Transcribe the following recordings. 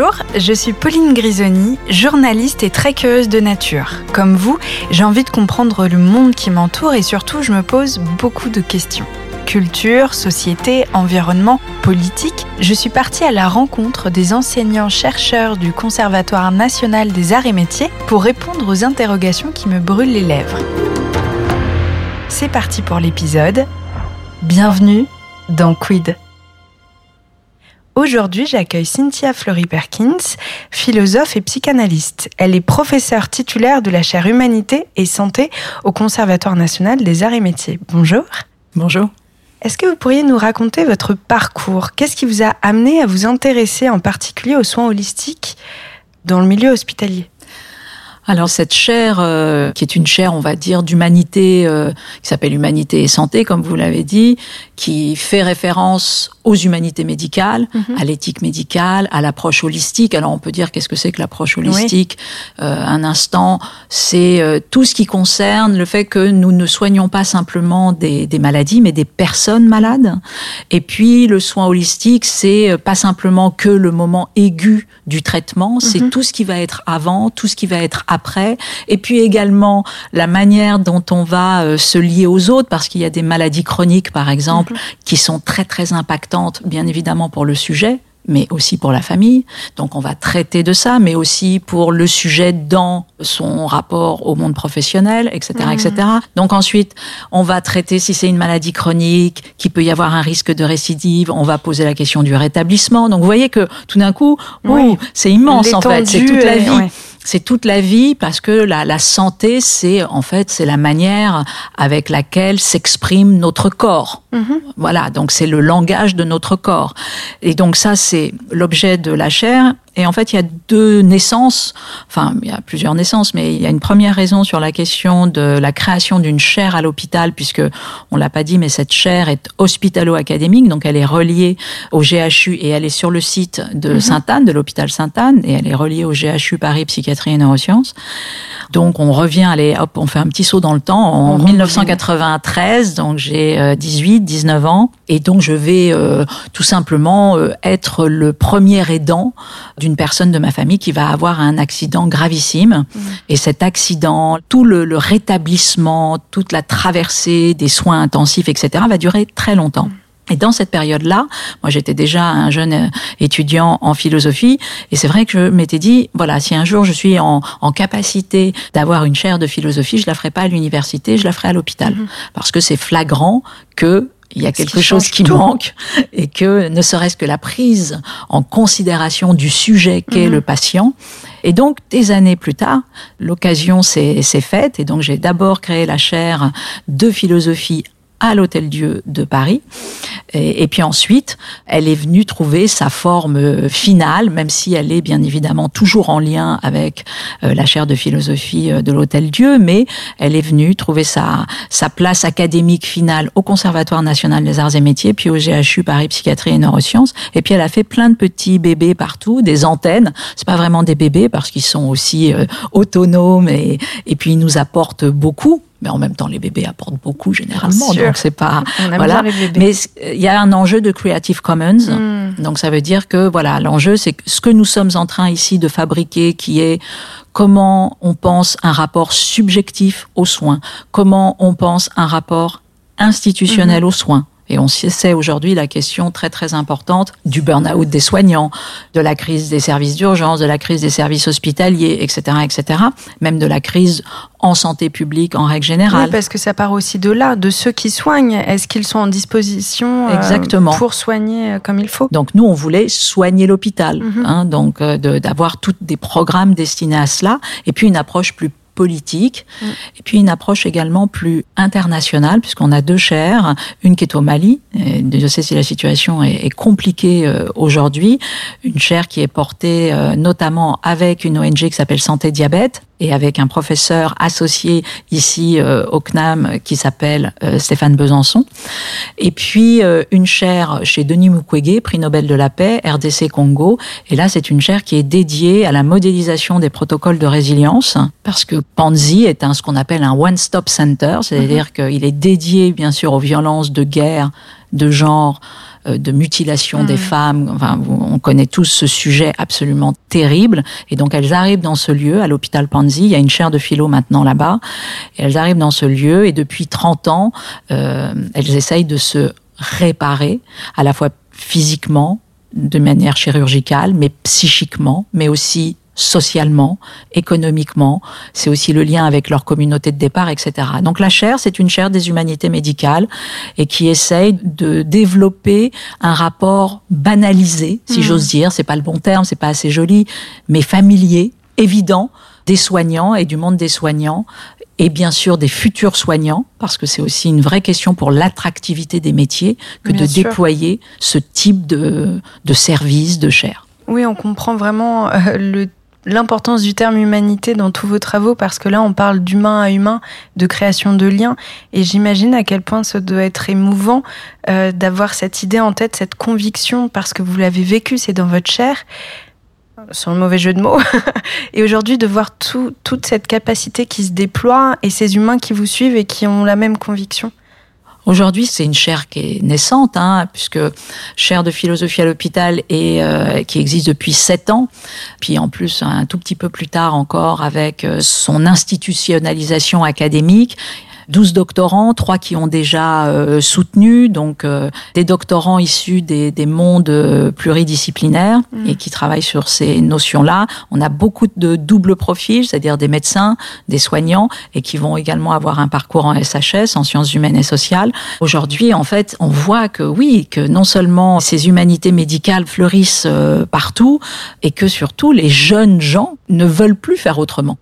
Bonjour, je suis Pauline Grisoni, journaliste et très curieuse de nature. Comme vous, j'ai envie de comprendre le monde qui m'entoure et surtout je me pose beaucoup de questions. Culture, société, environnement, politique, je suis partie à la rencontre des enseignants-chercheurs du Conservatoire national des arts et métiers pour répondre aux interrogations qui me brûlent les lèvres. C'est parti pour l'épisode. Bienvenue dans Quid? Aujourd'hui, j'accueille Cynthia Fleury-Perkins, philosophe et psychanalyste. Elle est professeure titulaire de la chaire Humanité et Santé au Conservatoire national des arts et métiers. Bonjour. Bonjour. Est-ce que vous pourriez nous raconter votre parcours? Qu'est-ce qui vous a amené à vous intéresser en particulier aux soins holistiques dans le milieu hospitalier? Alors cette chaire, euh, qui est une chaire, on va dire, d'humanité, euh, qui s'appelle Humanité et Santé, comme vous l'avez dit, qui fait référence aux humanités médicales, mhm. à l'éthique médicale, à l'approche holistique. Alors on peut dire qu'est-ce que c'est que l'approche holistique euh, Un instant, c'est euh, tout ce qui concerne le fait que nous ne soignons pas simplement des, des maladies, mais des personnes malades. Et puis le soin holistique, c'est pas simplement que le moment aigu du traitement, c'est mhm. tout ce qui va être avant, tout ce qui va être après, et puis également la manière dont on va euh, se lier aux autres, parce qu'il y a des maladies chroniques, par exemple, mhm. qui sont très très impactantes, bien évidemment pour le sujet, mais aussi pour la famille. Donc on va traiter de ça, mais aussi pour le sujet dans son rapport au monde professionnel, etc., etc. Mhm. Donc ensuite, on va traiter si c'est une maladie chronique, qui peut y avoir un risque de récidive. On va poser la question du rétablissement. Donc vous voyez que tout d'un coup, c'est immense en fait, c'est toute la vie c'est toute la vie parce que la, la santé, c'est en fait c'est la manière avec laquelle s'exprime notre corps. Mm-hmm. Voilà, donc c'est le langage de notre corps. Et donc ça, c'est l'objet de la chair. Et en fait, il y a deux naissances, enfin, il y a plusieurs naissances, mais il y a une première raison sur la question de la création d'une chaire à l'hôpital, puisque on l'a pas dit, mais cette chaire est hospitalo-académique, donc elle est reliée au GHU et elle est sur le site de mhm. Sainte-Anne, de l'hôpital Sainte-Anne, et elle est reliée au GHU Paris Psychiatrie et Neurosciences. Donc on revient, allez, hop, on fait un petit saut dans le temps. En 1993, donc j'ai 18, euh, 19 ans, et donc je vais euh, tout simplement euh, être le premier aidant d'une personne de ma famille qui va avoir un accident gravissime. Mmh. Et cet accident, tout le, le, rétablissement, toute la traversée des soins intensifs, etc., va durer très longtemps. Mmh. Et dans cette période-là, moi j'étais déjà un jeune euh, étudiant en philosophie, et c'est vrai que je m'étais dit, voilà, si un jour je suis en, en capacité d'avoir une chaire de philosophie, je la ferai pas à l'université, je la ferai à l'hôpital, mmh. parce que c'est flagrant que il y a quelque chose qui manque et que ne serait-ce que la prise en considération du sujet qu'est mhm. le patient. Et donc, des années plus tard, l'occasion s'est faite et donc j'ai d'abord créé la chaire de philosophie à l'Hôtel Dieu de Paris. Et, puis ensuite, elle est venue trouver sa forme euh, finale, même si elle est bien évidemment toujours en lien avec euh, la chaire de philosophie euh, de l'Hôtel Dieu, mais elle est venue trouver sa, sa place académique finale au Conservatoire national des arts et métiers, puis au GHU Paris Psychiatrie et Neurosciences. Et puis elle a fait plein de petits bébés partout, des antennes. C'est pas vraiment des bébés parce qu'ils sont aussi autonomes et, et puis ils nous apportent beaucoup mais en même temps les bébés apportent beaucoup généralement donc c'est pas voilà. mais il y a un enjeu de Creative Commons. Hmm. donc ça veut dire que voilà l'enjeu c'est ce que nous sommes en train ici de fabriquer qui est comment on pense un rapport subjectif aux soins comment on pense un rapport institutionnel hmm. aux soins et on sait aujourd'hui la question très très importante du burn-out des soignants, de la crise des services d'urgence, de la crise des services hospitaliers, etc., etc., même de la crise en santé publique en règle générale. Oui, parce que ça part aussi de là, de ceux qui soignent. Est-ce qu'ils sont en disposition euh, Exactement. pour soigner euh, comme il faut? Donc nous, on voulait soigner l'hôpital, mhm. hein, donc euh, d'avoir tous des programmes destinés à cela, et puis une approche plus politique, mm. et puis une approche également plus internationale, puisqu'on a deux chaires, une qui est au Mali, et je sais si la situation est, compliquée euh, aujourd'hui, une chaire qui est portée euh, notamment avec une ONG qui s'appelle Santé Diabète, et avec un professeur associé ici euh, au CNAM qui s'appelle Stéphane Besançon. Et puis une chaire chez Denis Mukwege, prix Nobel de la paix, RDC Congo. Et là, c'est une chaire qui est dédiée à la modélisation des protocoles de résilience, parce que Panzi est un, ce qu'on appelle un one-stop center, c'est-à-dire mhm. qu'il est dédié bien sûr aux violences de guerre, de genre, euh, de mutilation des mmh. femmes. Enfin, on connaît tous ce sujet absolument terrible. Et donc, elles arrivent dans ce lieu, à l'hôpital Panzi. Il y a une chaire de philo maintenant là-bas. Et elles arrivent dans ce lieu et depuis 30 ans, euh, elles essayent de se réparer, à la fois physiquement, de manière chirurgicale, mais psychiquement, mais aussi socialement, économiquement. C'est aussi le lien avec leur communauté de départ, etc. Donc la chaire, c'est une chaire des humanités médicales et qui essaye de développer un rapport banalisé, si mmh. j'ose dire. C'est pas le bon terme, c'est pas assez joli, mais familier, évident des soignants et du monde des soignants et bien sûr des futurs soignants, parce que c'est aussi une vraie question pour l'attractivité des métiers que de déployer ce type de, de service, de chair. Oui, on comprend vraiment euh, le l'importance du terme humanité dans tous vos travaux parce que là on parle d'humain à humain, de création de liens et j'imagine à quel point ça doit être émouvant euh, d'avoir cette idée en tête, cette conviction parce que vous l'avez vécu, c'est dans votre chair, sans le mauvais jeu de mots, et aujourd'hui de voir tout, toute cette capacité qui se déploie et ces humains qui vous suivent et qui ont la même conviction. Aujourd'hui, c'est une chaire qui est naissante, hein, puisque chaire de philosophie à l'hôpital et euh, qui existe depuis sept ans. Puis en plus, un tout petit peu plus tard encore, avec euh, son institutionnalisation académique, 12 doctorants, trois qui ont déjà euh, soutenu, donc euh, des doctorants issus des, des mondes euh, pluridisciplinaires mm. et qui travaillent sur ces notions-là. On a beaucoup de double profils, c'est-à-dire des médecins, des soignants et qui vont également avoir un parcours en SHS, en sciences humaines et sociales. Aujourd'hui, en fait, on voit que oui, que non seulement ces humanités médicales fleurissent partout et que surtout les jeunes gens ne veulent plus faire autrement.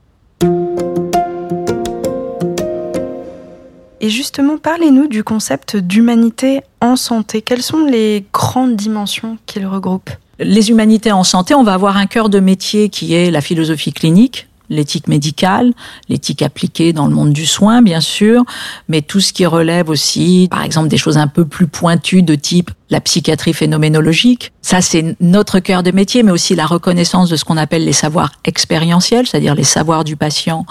Et justement, parlez-nous du concept d'humanité en santé. Quelles sont les grandes dimensions qu'il regroupe? Les humanités en santé, on va avoir un cœur de métier qui est la philosophie clinique, l'éthique médicale, l'éthique appliquée dans le monde du soin, bien sûr, mais tout ce qui relève aussi, par exemple, des choses un peu plus pointues de type la psychiatrie phénoménologique. Ça, c'est notre cœur de métier, mais aussi la reconnaissance de ce qu'on appelle les savoirs expérientiels, c'est-à-dire les savoirs du patient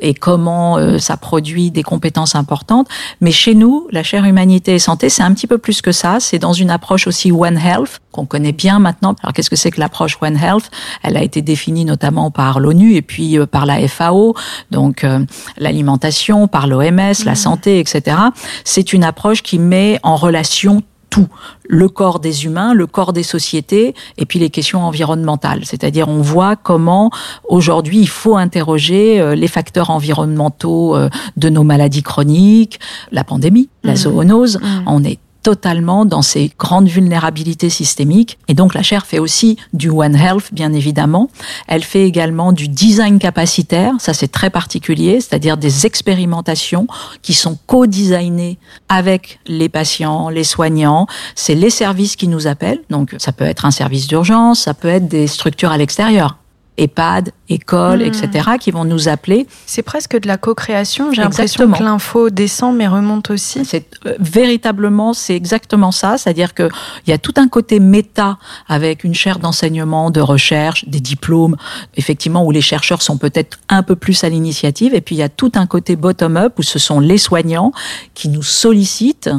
et comment euh, ça produit des compétences importantes. Mais chez nous, la chaire humanité et santé, c'est un petit peu plus que ça. C'est dans une approche aussi One Health qu'on connaît bien maintenant. Alors, qu'est-ce que c'est que l'approche One Health? Elle a été définie notamment par l'ONU et puis euh, par la FAO, donc euh, l'alimentation, par l'OMS, la mmh. santé, etc. C'est une approche qui met en relation tout, le corps des humains, le corps des sociétés, et puis les questions environnementales. C'est-à-dire, on voit comment aujourd'hui il faut interroger euh, les facteurs environnementaux de nos maladies chroniques, la pandémie, la mmh. zoonose. Mmh. On est totalement dans ces grandes vulnérabilités systémiques. Et donc la chaire fait aussi du One Health, bien évidemment. Elle fait également du design capacitaire, ça c'est très particulier, c'est-à-dire des expérimentations qui sont co-designées avec les patients, les soignants. C'est les services qui nous appellent, donc ça peut être un service d'urgence, ça peut être des structures à l'extérieur. EHPAD, école, hmm. etc., qui vont nous appeler. C'est presque de la co-création. J'ai l'impression que l'info descend mais remonte aussi. C'est euh, véritablement, c'est exactement ça. C'est-à-dire que il y a tout un côté méta avec une chaire d'enseignement, de recherche, des diplômes, effectivement où les chercheurs sont peut-être un peu plus à l'initiative. Et puis il y a tout un côté bottom-up où ce sont les soignants qui nous sollicitent.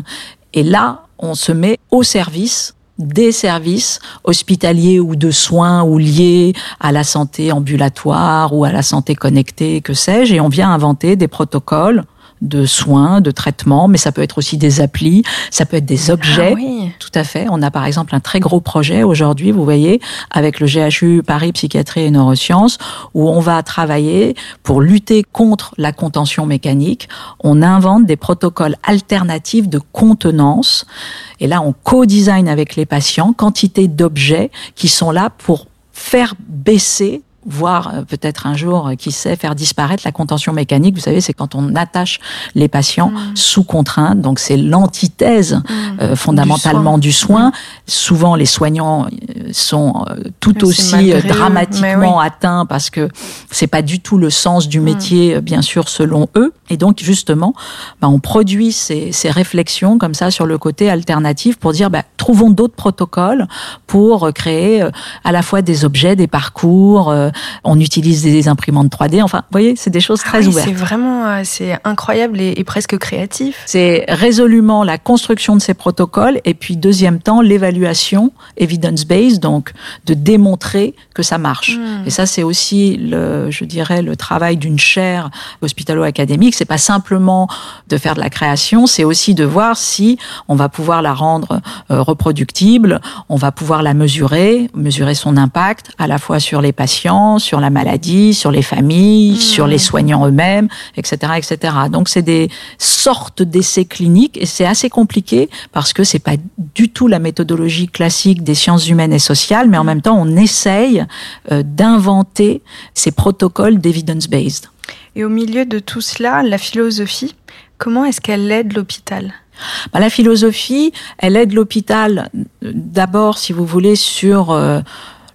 Et là, on se met au service des services hospitaliers ou de soins ou liés à la santé ambulatoire ou à la santé connectée, que sais-je, et on vient inventer des protocoles de soins, de traitements, mais ça peut être aussi des applis, ça peut être des objets. Ah oui. Tout à fait. On a par exemple un très gros projet aujourd'hui, vous voyez, avec le GHU Paris Psychiatrie et Neurosciences, où on va travailler pour lutter contre la contention mécanique. On invente des protocoles alternatifs de contenance. Et là, on co-design avec les patients quantité d'objets qui sont là pour faire baisser voire euh, peut-être un jour, euh, qui sait, faire disparaître la contention mécanique. Vous savez, c'est quand on attache les patients mm. sous contrainte. Donc c'est l'antithèse mm. euh, fondamentalement du soin. Souvent, les soignants sont tout aussi dramatiquement atteints parce que c'est pas du tout le sens du mm. métier, bien sûr, selon eux. Et donc justement, bah, on produit ces, ces, réflexions comme ça sur le côté alternatif pour dire, bah, trouvons d'autres protocoles pour créer à la fois des objets, des parcours on utilise des imprimantes 3D. Enfin, vous voyez, c'est des choses ah très ouvertes. C'est vraiment, c'est incroyable et, et presque créatif. C'est résolument la construction de ces protocoles et puis deuxième temps l'évaluation evidence-based, donc de démontrer que ça marche. Hmm. Et ça, c'est aussi le, je dirais, le travail d'une chaire hospitalo-académique. C'est pas simplement de faire de la création, c'est aussi de voir si on va pouvoir la rendre euh, reproductible, on va pouvoir la mesurer, mesurer son impact à la fois sur les patients, sur la maladie, sur les familles, hmm. sur les soignants eux-mêmes, etc., etc. Donc c'est des sortes d'essais cliniques et c'est assez compliqué parce que c'est pas du tout la méthodologie classique des sciences humaines et sociales, mais en même temps on essaye euh, d'inventer ces protocoles d'evidence-based. Et au milieu de tout cela, la philosophie, comment est-ce qu'elle aide l'hôpital? Bah, La philosophie, elle aide l'hôpital euh, d'abord, si vous voulez, sur euh,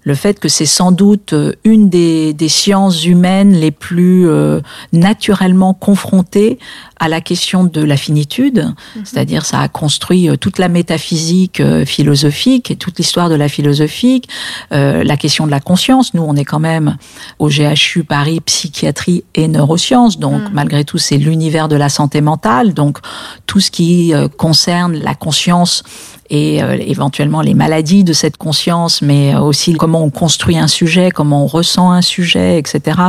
le fait que c'est sans doute euh, une des, des, sciences humaines les plus euh, naturellement confrontées à la question de la finitude, mhm. c'est-à-dire ça a construit euh, toute la métaphysique philosophique et toute l'histoire de la philosophie, la question de la conscience. Nous, on est quand même au GHU Paris psychiatrie et neurosciences, donc mhm. malgré tout, c'est l'univers de la santé mentale, donc tout ce qui concerne la conscience et euh, éventuellement les maladies de cette conscience, mais aussi comment on construit un sujet, comment on ressent un sujet, etc.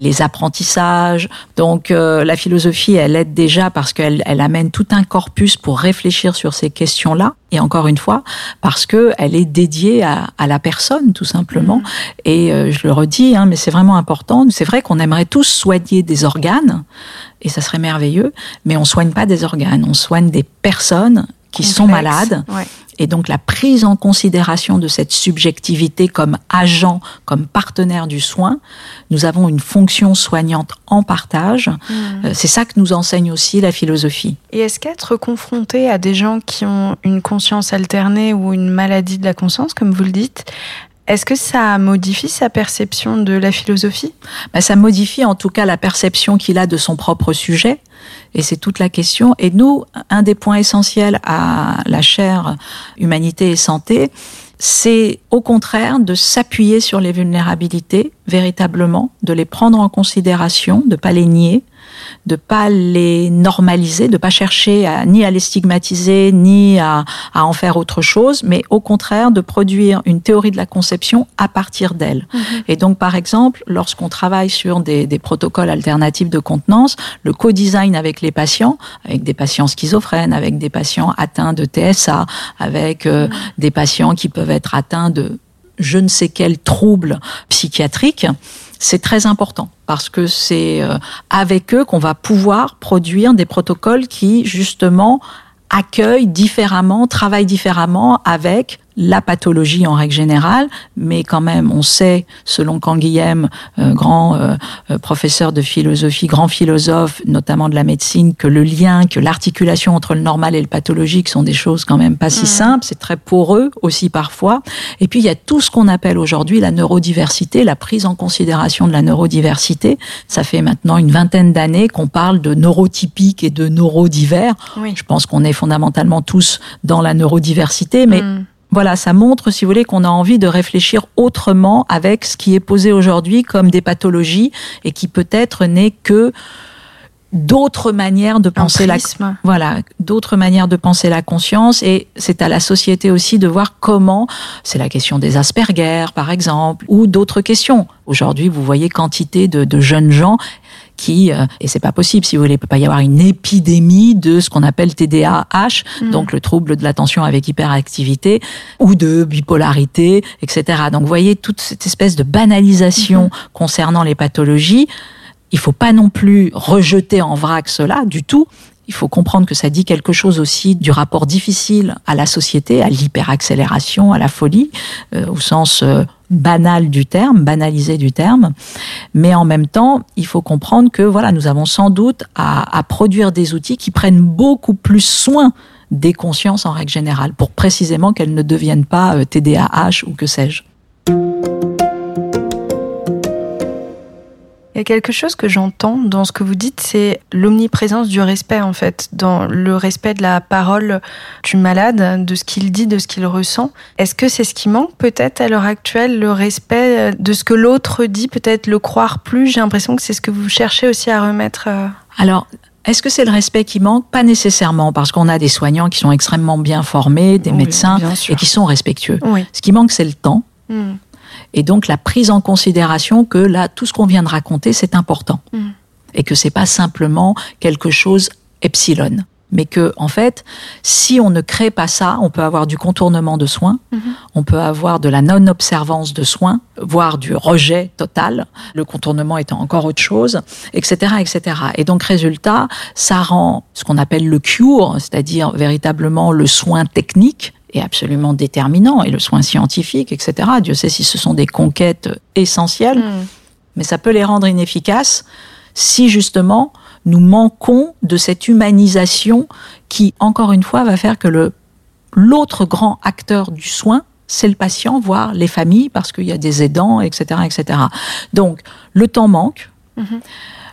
Les apprentissages. Donc euh, la philosophie, elle aide déjà parce qu'elle elle amène tout un corpus pour réfléchir sur ces questions-là. Et encore une fois, parce que elle est dédiée à, à la personne, tout simplement. Mmh. Et euh, je le redis, hein, mais c'est vraiment important. C'est vrai qu'on aimerait tous soigner des organes, et ça serait merveilleux, mais on soigne pas des organes, on soigne des personnes qui sont malades. Et donc la prise en considération de cette subjectivité comme agent, comme partenaire du soin, nous avons une fonction soignante en partage. Hmm. Euh, c'est ça que nous enseigne aussi la philosophie. Et est-ce qu'être confronté à des gens qui ont une conscience alternée ou une maladie de la conscience, comme vous le dites, est-ce que ça modifie sa perception de la philosophie? Ben, Ça modifie en tout cas la perception qu'il a de son propre sujet. Et c'est toute la question. Et nous, un des points essentiels à la chaire Humanité et Santé, c'est au contraire de s'appuyer sur les vulnérabilités véritablement, de les prendre en considération, de pas les nier, de pas les normaliser, de pas chercher à, ni à les stigmatiser, ni à, à, en faire autre chose, mais au contraire de produire une théorie de la conception à partir d'elle. Mhm. Et donc, par exemple, lorsqu'on travaille sur des, des, protocoles alternatifs de contenance, le co-design avec les patients, avec des patients schizophrènes, avec des patients atteints de TSA, avec euh, mhm. des patients qui peuvent être atteints de je ne sais quel trouble psychiatrique, c'est très important parce que c'est euh, avec eux qu'on va pouvoir produire des protocoles qui justement accueillent différemment, travaillent différemment avec la pathologie en règle générale, mais quand même, on sait, selon Canguilhem, euh, grand euh, euh, professeur de philosophie, grand philosophe, notamment de la médecine, que le lien, que l'articulation entre le normal et le pathologique sont des choses quand même pas si mmh. simples, c'est très poreux aussi parfois. Et puis, il y a tout ce qu'on appelle aujourd'hui la neurodiversité, la prise en considération de la neurodiversité. Ça fait maintenant une vingtaine d'années qu'on parle de neurotypique et de neurodivers. Oui. Je pense qu'on est fondamentalement tous dans la neurodiversité, mais mmh voilà, ça montre, si vous voulez, qu'on a envie de réfléchir autrement avec ce qui est posé aujourd'hui comme des pathologies et qui peut-être n'est que d'autres manières de penser la voilà d'autres manières de penser la conscience et c'est à la société aussi de voir comment c'est la question des Asperger par exemple ou d'autres questions. Aujourd'hui vous voyez quantité de, de jeunes gens qui euh, et c'est pas possible si vous voulez, il peut pas y avoir une épidémie de ce qu'on appelle TDAH, mm. donc le trouble de l'attention avec hyperactivité ou de bipolarité, etc. Donc vous voyez toute cette espèce de banalisation mm-hmm. concernant les pathologies. Il faut pas non plus rejeter en vrac cela du tout. Il faut comprendre que ça dit quelque chose aussi du rapport difficile à la société, à l'hyperaccélération, à la folie, euh, au sens euh, banal du terme, banalisé du terme. Mais en même temps, il faut comprendre que voilà, nous avons sans doute à, à produire des outils qui prennent beaucoup plus soin des consciences en règle générale, pour précisément qu'elles ne deviennent pas euh, TDAH ou que sais-je. A quelque chose que j'entends dans ce que vous dites, c'est l'omniprésence du respect en fait, dans le respect de la parole du malade, de ce qu'il dit, de ce qu'il ressent. Est-ce que c'est ce qui manque peut-être à l'heure actuelle, le respect de ce que l'autre dit, peut-être le croire plus? J'ai l'impression que c'est ce que vous cherchez aussi à remettre. Euh, Alors, est-ce que c'est le respect qui manque? Pas nécessairement, parce qu'on a des soignants qui sont extrêmement bien formés, des médecins, et qui sont respectueux. Ce qui manque, c'est le temps. Hmm. Et donc la prise en considération que là, tout ce qu'on vient de raconter, c'est important. Hmm. Et que c'est pas simplement quelque chose epsilon. Mais que, en fait, si on ne crée pas ça, on peut avoir du contournement de soins, hmm. on peut avoir de la non-observance de soins, voire du rejet total, le contournement étant encore autre chose, etc., etc. Et donc, résultat, ça rend ce qu'on appelle le cure, c'est-à-dire véritablement le soin technique, est absolument déterminant, et le soin scientifique, etc. Dieu sait si ce sont des conquêtes essentielles, hmm. mais ça peut les rendre inefficaces si justement nous manquons de cette humanisation qui, encore une fois, va faire que le l'autre grand acteur du soin, c'est le patient, voire les familles, parce qu'il y a des aidants, etc., etc. Donc, le temps manque. Mm-hmm.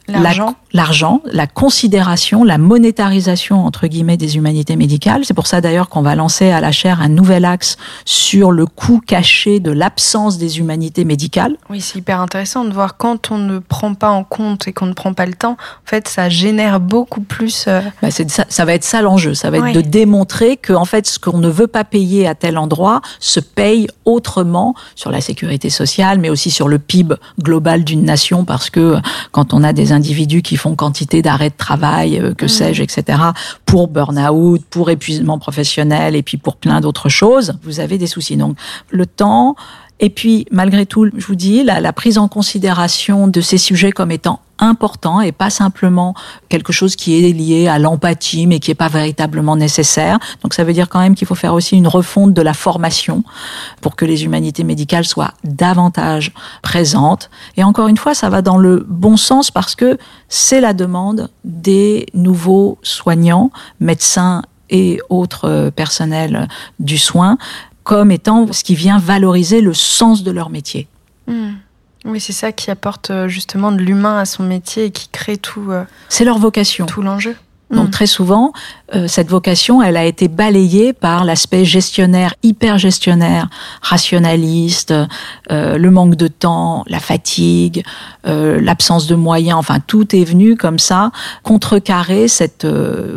L'argent. L'argent, la, considération, la monétarisation entre guillemets des humanités médicales. C'est pour ça d'ailleurs qu'on va lancer à la chaire un nouvel axe sur le coût caché de l'absence des humanités médicales. Oui, c'est hyper intéressant de voir quand on ne prend pas en compte et qu'on ne prend pas le temps. En fait, ça génère beaucoup plus. Euh, bah, ça, ça, va être ça l'enjeu. Ça va être de démontrer que en fait, ce qu'on ne veut pas payer à tel endroit se paye autrement sur la sécurité sociale, mais aussi sur le PIB global d'une nation, parce que quand on a des individus qui font quantité d'arrêts de travail, euh, que mm. sais-je, etc., pour burn-out, pour épuisement professionnel et puis pour plein d'autres choses, vous avez des soucis. Donc, le temps, et puis, malgré tout, je vous dis, la, prise en considération de ces sujets comme étant importants et pas simplement quelque chose qui est lié à l'empathie, mais qui n'est pas véritablement nécessaire. Donc, ça veut dire quand même qu'il faut faire aussi une refonte de la formation pour que les humanités médicales soient davantage présentes. Et encore une fois, ça va dans le bon sens parce que c'est la demande des nouveaux soignants, médecins et autres personnels du soin comme étant ce qui vient valoriser le sens de leur métier. Hmm. Oui, c'est ça qui apporte euh, justement de l'humain à son métier et qui crée tout. Euh, c'est leur vocation. Tout l'enjeu. Donc hmm. très souvent, euh, cette vocation, elle a été balayée par l'aspect gestionnaire, hyper gestionnaire, rationaliste, le manque de temps, la fatigue, l'absence de moyens. Enfin, tout est venu comme ça contrecarrer cette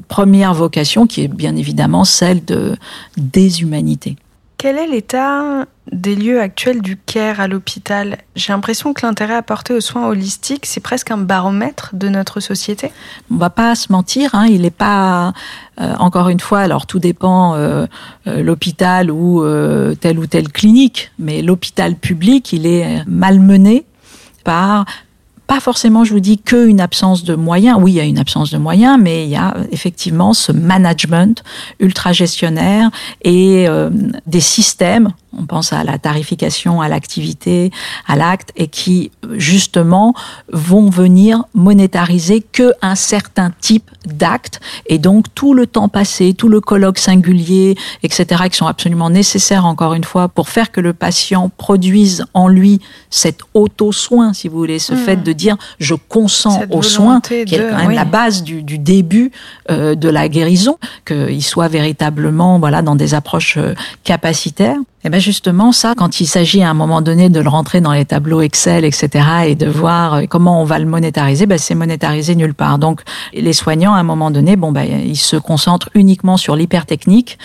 première vocation qui est bien évidemment celle de déshumanité. Quel est l'état des lieux actuels du CARE à l'hôpital? J'ai l'impression que l'intérêt apporté aux soins holistiques, c'est presque un baromètre de notre société. On va pas se mentir, hein, il n'est pas, euh, encore une fois, alors tout dépend euh, euh, l'hôpital ou telle ou telle clinique, mais l'hôpital public, il est malmené par pas forcément, je vous dis, qu'une absence de moyens. Oui, il y a une absence de moyens, mais il y a effectivement ce management ultra gestionnaire et euh, des systèmes on pense à la tarification, à l'activité, à l'acte, et qui justement vont venir monétariser que un certain type d'actes, et donc tout le temps passé, tout le colloque singulier, etc., qui sont absolument nécessaires encore une fois pour faire que le patient produise en lui cet auto-soin, si vous voulez, ce hmm. fait de dire je consens au soin, qui est quand même la base du, début euh, de la guérison, qu'il soit véritablement voilà dans des approches euh, capacitaires. Et eh bien justement, ça, quand il s'agit à un moment donné de le rentrer dans les tableaux Excel, etc., et de voir euh, comment on va le monétariser, ben, c'est monétarisé nulle part. Donc, les soignants, à un moment donné, bon, ben, ils se concentrent uniquement sur l'hypertechnique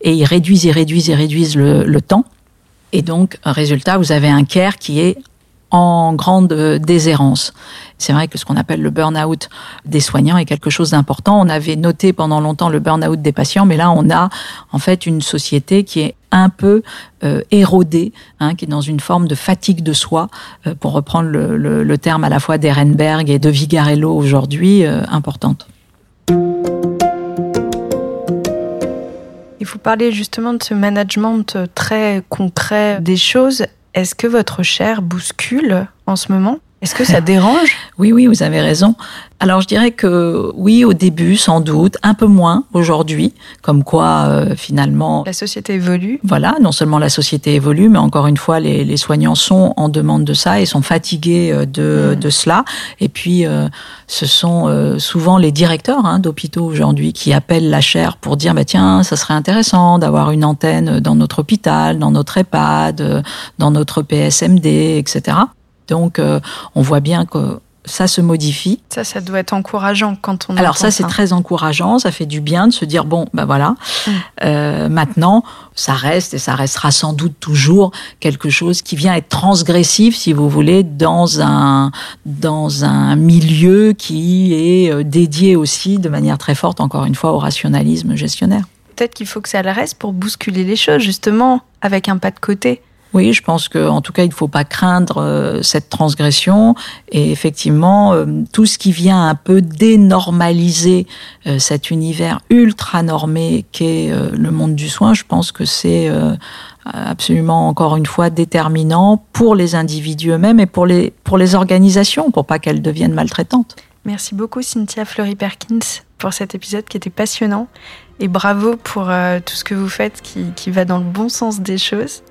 et ils réduisent, ils réduisent, ils réduisent le, le temps. Et donc, résultat, vous avez un care qui est en grande euh, déshérence. C'est vrai que ce qu'on appelle le burn-out des soignants est quelque chose d'important. On avait noté pendant longtemps le burn-out des patients, mais là on a en fait une société qui est un peu euh, érodée, hein, qui est dans une forme de fatigue de soi, euh, pour reprendre le, terme à la fois d'Ehrenberg et de Vigarello aujourd'hui, importante. Il faut parler justement de ce management très concret des choses. Est-ce que votre chair bouscule en ce moment? Est-ce que ça dérange? Oui, oui, vous avez raison. Alors je dirais que oui, au début, sans doute, un peu moins aujourd'hui, comme quoi euh, finalement... La société évolue. Voilà, non seulement la société évolue, mais encore une fois, les, les soignants sont en demande de ça et sont fatigués euh, de, mm. de cela. Et puis, euh, ce sont souvent les directeurs hein, d'hôpitaux aujourd'hui qui appellent la chaire pour dire, bah, tiens, ça serait intéressant d'avoir une antenne dans notre hôpital, dans notre EHPAD, dans notre PSMD, etc. Donc, on voit bien que ça se modifie. Ça, ça doit être encourageant quand on. Alors ça, c'est très encourageant. Ça fait du bien de se dire bon, ben voilà. Mm. Euh, maintenant, ça reste et ça restera sans doute toujours quelque chose qui vient être transgressif, si vous voulez, dans un dans un milieu qui est euh, dédié aussi de manière très forte, encore une fois, au rationalisme gestionnaire. Peut-être qu'il faut que ça le reste pour bousculer les choses, justement, avec un pas de côté. Oui, je pense qu'en tout cas, il ne faut pas craindre euh, cette transgression. Et effectivement, euh, tout ce qui vient un peu dénormaliser euh, cet univers ultra normé qu'est le monde du soin, je pense que c'est absolument, encore une fois, déterminant pour les individus eux-mêmes et pour les, pour les organisations, pour pas qu'elles deviennent maltraitantes. Merci beaucoup, Cynthia Fleury-Perkins, pour cet épisode qui était passionnant. Et bravo pour tout ce que vous faites qui, qui va dans le bon sens des choses.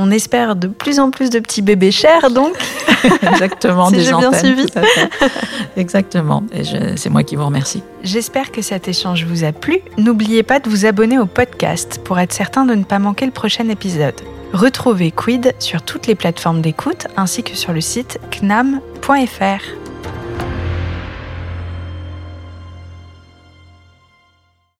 On espère de plus en plus de petits bébés chers, donc. Exactement, si j'ai bien suivi. Exactement. Et c'est moi qui vous remercie. J'espère que cet échange vous a plu. N'oubliez pas de vous abonner au podcast pour être certain de ne pas manquer le prochain épisode. Retrouvez Quid sur toutes les plateformes d'écoute ainsi que sur le site knam.fr.